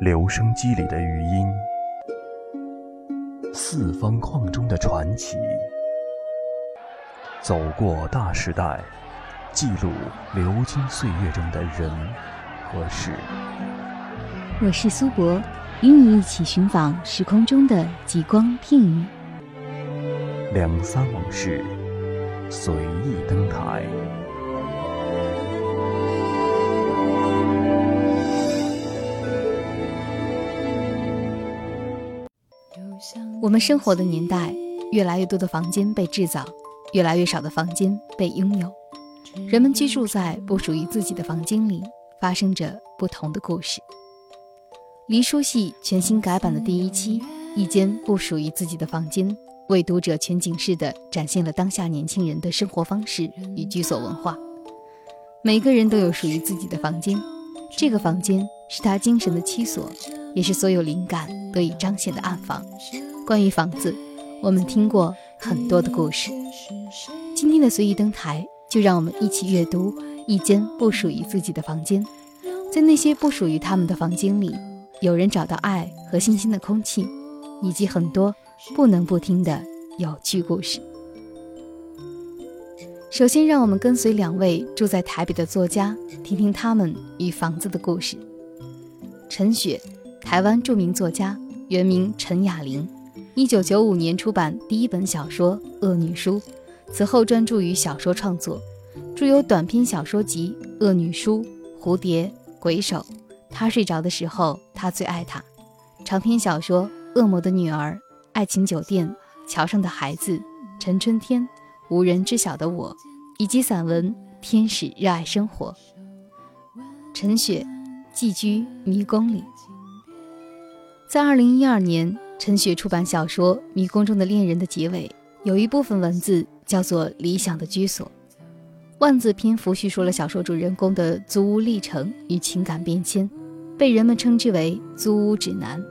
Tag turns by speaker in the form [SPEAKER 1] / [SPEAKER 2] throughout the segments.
[SPEAKER 1] 留声机里的余音，四方框中的传奇，走过大时代，记录流金岁月中的人和事。
[SPEAKER 2] 我是苏博，与你一起寻访时空中的极光片语。
[SPEAKER 1] 两三往事，随意登台。
[SPEAKER 2] 我们生活的年代，越来越多的房间被制造，越来越少的房间被拥有。人们居住在不属于自己的房间里，发生着不同的故事。黎书系全新改版的第一期，一间不属于自己的房间，为读者全景式的展现了当下年轻人的生活方式与居所文化。每个人都有属于自己的房间，这个房间是他精神的栖所，也是所有灵感得以彰显的暗房。关于房子，我们听过很多的故事。今天的随意登台，就让我们一起阅读一间不属于自己的房间。在那些不属于他们的房间里，有人找到爱和新鲜的空气，以及很多不能不听的有趣故事。首先，让我们跟随两位住在台北的作家，听听他们与房子的故事。陈雪，台湾著名作家，原名陈雅玲。一九九五年出版第一本小说《恶女书》，此后专注于小说创作，著有短篇小说集《恶女书》《蝴蝶》《鬼手》。他睡着的时候，他最爱他。长篇小说《恶魔的女儿》《爱情酒店》《桥上的孩子》《陈春天》《无人知晓的我》，以及散文《天使热爱生活》。陈雪寄居迷宫里，在二零一二年。陈雪出版小说《迷宫中的恋人》的结尾，有一部分文字叫做“理想的居所”，万字篇幅叙述了小说主人公的租屋历程与情感变迁，被人们称之为“租屋指南”。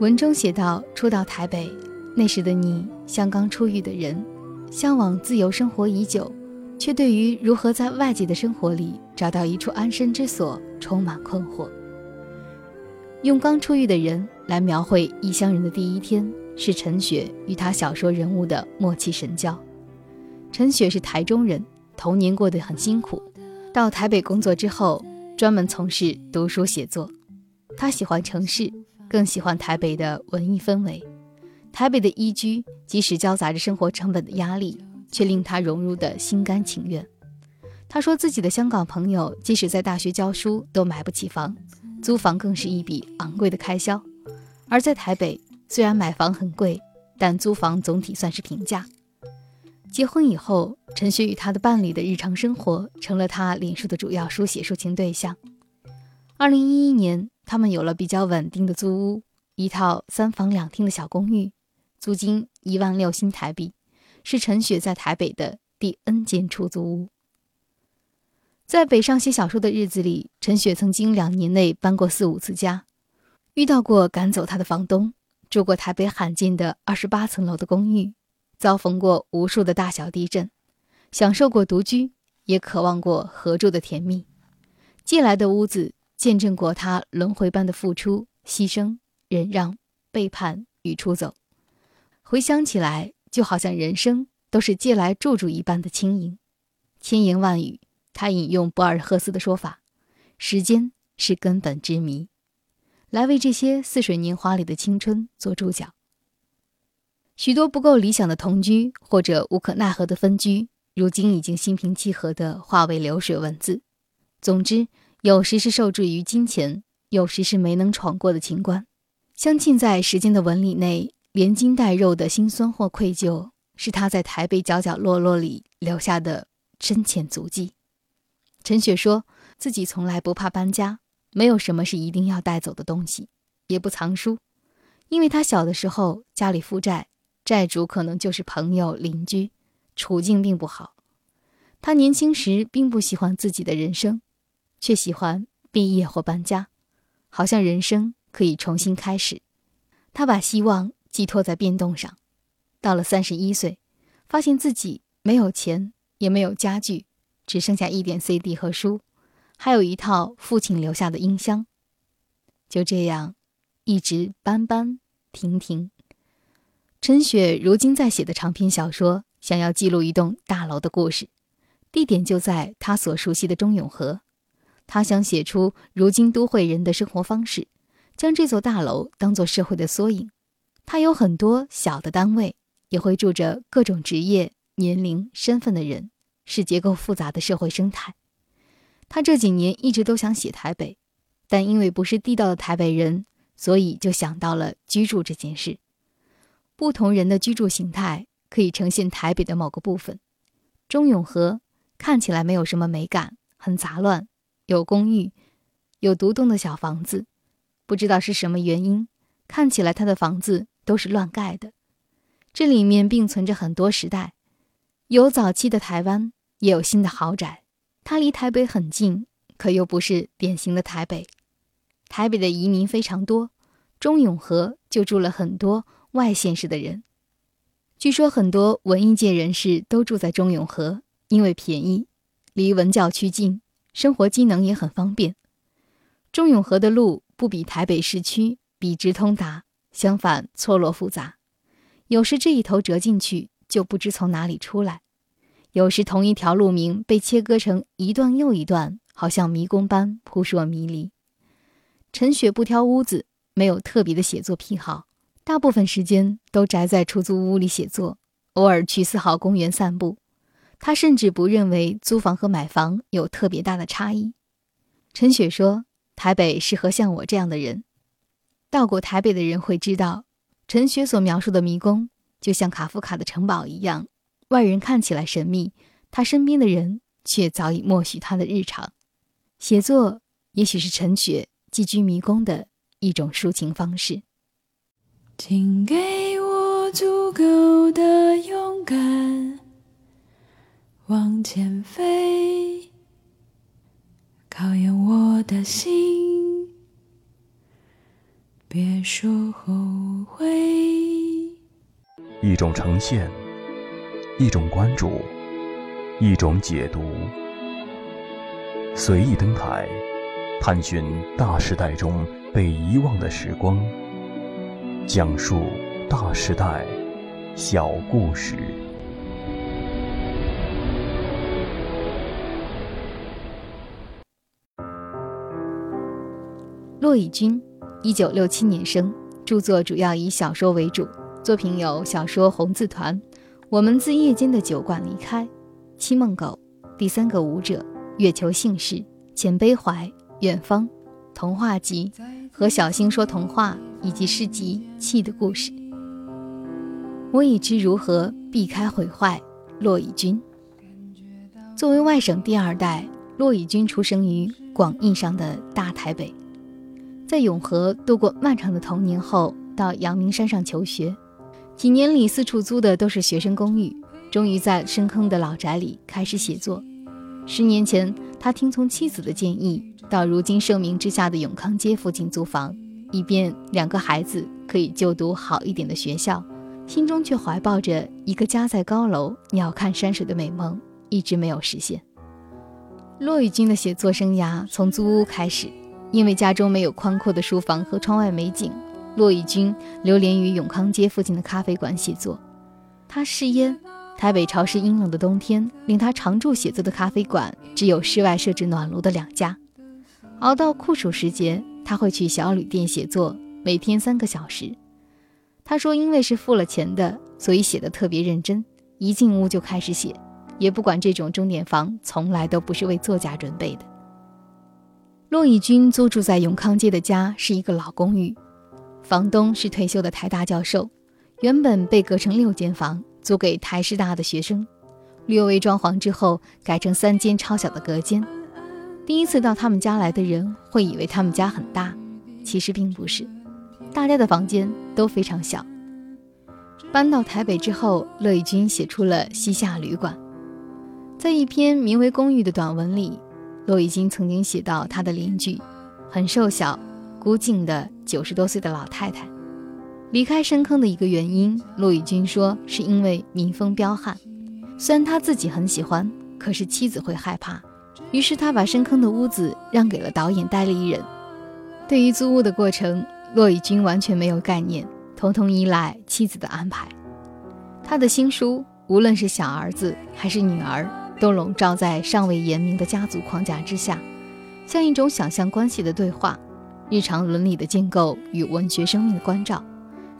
[SPEAKER 2] 文中写道：“初到台北，那时的你像刚出狱的人，向往自由生活已久，却对于如何在外界的生活里找到一处安身之所充满困惑。”用刚出狱的人来描绘异乡人的第一天，是陈雪与他小说人物的默契神交。陈雪是台中人，童年过得很辛苦，到台北工作之后，专门从事读书写作。他喜欢城市，更喜欢台北的文艺氛围。台北的宜居，即使交杂着生活成本的压力，却令他融入的心甘情愿。他说自己的香港朋友，即使在大学教书，都买不起房。租房更是一笔昂贵的开销，而在台北，虽然买房很贵，但租房总体算是平价。结婚以后，陈雪与她的伴侣的日常生活成了她脸书的主要书写抒情对象。二零一一年，他们有了比较稳定的租屋，一套三房两厅的小公寓，租金一万六新台币，是陈雪在台北的第 N 间出租屋。在北上写小说的日子里，陈雪曾经两年内搬过四五次家，遇到过赶走他的房东，住过台北罕见的二十八层楼的公寓，遭逢过无数的大小地震，享受过独居，也渴望过合住的甜蜜。借来的屋子见证过他轮回般的付出、牺牲、忍让、背叛与出走。回想起来，就好像人生都是借来住住一般的轻盈，千言万语。他引用博尔赫斯的说法：“时间是根本之谜。”来为这些似水年华里的青春做注脚。许多不够理想的同居或者无可奈何的分居，如今已经心平气和地化为流水文字。总之，有时是受制于金钱，有时是没能闯过的情关，镶嵌在时间的纹理内，连筋带肉的辛酸或愧疚，是他在台北角角落落里留下的深浅足迹。陈雪说自己从来不怕搬家，没有什么是一定要带走的东西，也不藏书，因为他小的时候家里负债，债主可能就是朋友邻居，处境并不好。他年轻时并不喜欢自己的人生，却喜欢毕业或搬家，好像人生可以重新开始。他把希望寄托在变动上，到了三十一岁，发现自己没有钱，也没有家具。只剩下一点 CD 和书，还有一套父亲留下的音箱。就这样，一直搬搬停停。陈雪如今在写的长篇小说，想要记录一栋大楼的故事，地点就在他所熟悉的中永和。他想写出如今都会人的生活方式，将这座大楼当作社会的缩影。他有很多小的单位，也会住着各种职业、年龄、身份的人，是结构复杂的社会生态。他这几年一直都想写台北。但因为不是地道的台北人，所以就想到了居住这件事。不同人的居住形态可以呈现台北的某个部分。中永和看起来没有什么美感，很杂乱，有公寓，有独栋的小房子。不知道是什么原因，看起来他的房子都是乱盖的。这里面并存着很多时代，有早期的台湾，也有新的豪宅。它离台北很近，可又不是典型的台北。台北的移民非常多，中永和就住了很多外县市的人。据说很多文艺界人士都住在中永和，因为便宜，离文教区近，生活机能也很方便。中永和的路不比台北市区笔直通达，相反错落复杂，有时这一头折进去就不知从哪里出来，有时同一条路名被切割成一段又一段，好像迷宫般扑朔迷离。陈雪不挑屋子，没有特别的写作癖好，大部分时间都宅在出租屋里写作，偶尔去四号公园散步。他甚至不认为租房和买房有特别大的差异。陈雪说：“台北适合像我这样的人。”到过台北的人会知道，陈雪所描述的迷宫就像卡夫卡的城堡一样，外人看起来神秘，他身边的人却早已默许他的日常。写作也许是陈雪。寄居迷宫的一种抒情方式。
[SPEAKER 3] 请给我足够的勇敢，往前飞，考验我的心，别说后悔。
[SPEAKER 1] 一种呈现，一种关注，一种解读，随意登台。探寻大时代中被遗忘的时光，讲述大时代小故事。
[SPEAKER 2] 骆以军，一九六七年生，著作主要以小说为主，作品有小说《红字团》《我们自夜间的酒馆离开》《七梦狗》《第三个舞者》《月球姓氏》《浅悲怀》。远方，童话集和小星说童话以及诗集《气的故事》，我已知如何避开毁坏。骆以军作为外省第二代，骆以军出生于广义上的大台北，在永和度过漫长的童年后，到阳明山上求学，几年里四处租的都是学生公寓，终于在深坑的老宅里开始写作。十年前，他听从妻子的建议。到如今盛名之下的永康街附近租房，以便两个孩子可以就读好一点的学校，心中却怀抱着一个家在高楼、鸟瞰山水的美梦，一直没有实现。骆以军的写作生涯从租屋开始，因为家中没有宽阔的书房和窗外美景，骆以军流连于永康街附近的咖啡馆写作。他嗜烟，台北潮湿阴冷的冬天，令他常驻写作的咖啡馆只有室外设置暖炉的两家。熬到酷暑时节，他会去小旅店写作，每天三个小时。他说：“因为是付了钱的，所以写得特别认真，一进屋就开始写，也不管这种钟点房从来都不是为作家准备的。”骆以军租住在永康街的家是一个老公寓，房东是退休的台大教授，原本被隔成六间房租给台师大的学生，略微装潢之后改成三间超小的隔间。第一次到他们家来的人会以为他们家很大，其实并不是，大家的房间都非常小。搬到台北之后，乐以军写出了《西夏旅馆》。在一篇名为《公寓》的短文里，骆以军曾经写到他的邻居，很瘦小、孤静的九十多岁的老太太。离开深坑的一个原因，骆以军说是因为民风彪悍，虽然他自己很喜欢，可是妻子会害怕。于是他把深坑的屋子让给了导演戴立忍。对于租屋的过程，骆以军完全没有概念，统统依赖妻子的安排。他的新书，无论是小儿子还是女儿，都笼罩在尚未言明的家族框架之下，像一种想象关系的对话，日常伦理的建构与文学生命的关照，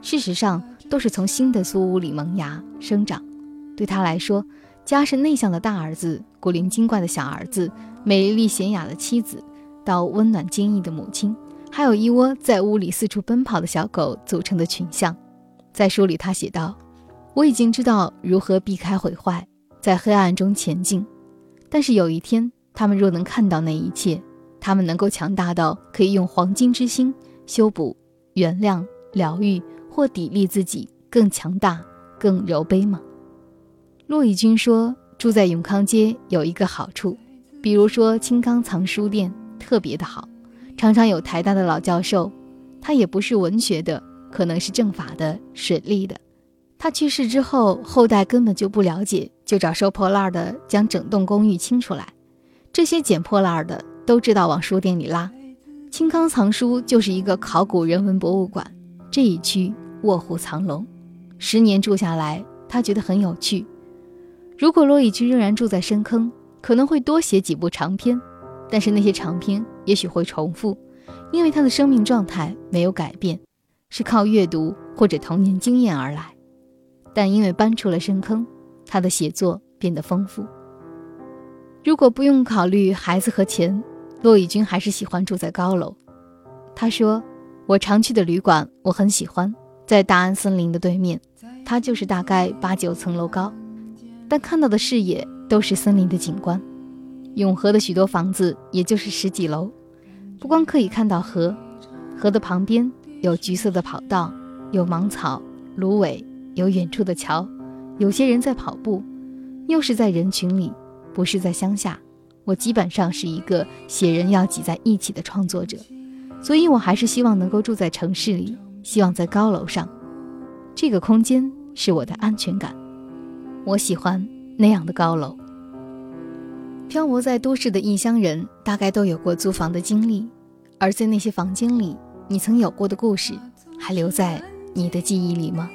[SPEAKER 2] 事实上都是从新的租屋里萌芽生长。对他来说，家是内向的大儿子，古灵精怪的小儿子，美丽娴雅的妻子，到温暖坚毅的母亲。还有一窝在屋里四处奔跑的小狗组成的群像，在书里他写道：“我已经知道如何避开毁坏，在黑暗中前进。但是有一天，他们若能看到那一切，他们能够强大到可以用黄金之心修补、原谅、疗愈或砥砺自己，更强大、更柔卑吗？”骆以军说：“住在永康街有一个好处，比如说青冈藏书店特别的好。”常常有台大的老教授，他也不是文学的，可能是政法的、水利的。他去世之后，后代根本就不了解，就找收破烂的将整栋公寓清出来。这些捡破烂的都知道往书店里拉。青康藏书就是一个考古人文博物馆，这一区卧虎藏龙。十年住下来，他觉得很有趣。如果骆以军仍然住在深坑，可能会多写几部长篇。但是那些长篇也许会重复，因为他的生命状态没有改变，是靠阅读或者童年经验而来。但因为搬出了深坑，他的写作变得丰富。如果不用考虑孩子和钱，骆以军还是喜欢住在高楼。他说：“我常去的旅馆我很喜欢，在大安森林的对面，它就是大概八九层楼高，但看到的视野都是森林的景观。”永和的许多房子也就是十几楼，不光可以看到河，河的旁边有橘色的跑道，有芒草、芦苇，有远处的桥，有些人在跑步，又是在人群里，不是在乡下。我基本上是一个写人要挤在一起的创作者，所以我还是希望能够住在城市里，希望在高楼上，这个空间是我的安全感，我喜欢那样的高楼。漂泊在都市的异乡人，大概都有过租房的经历，而在那些房间里，你曾有过的故事，还留在你的记忆里吗？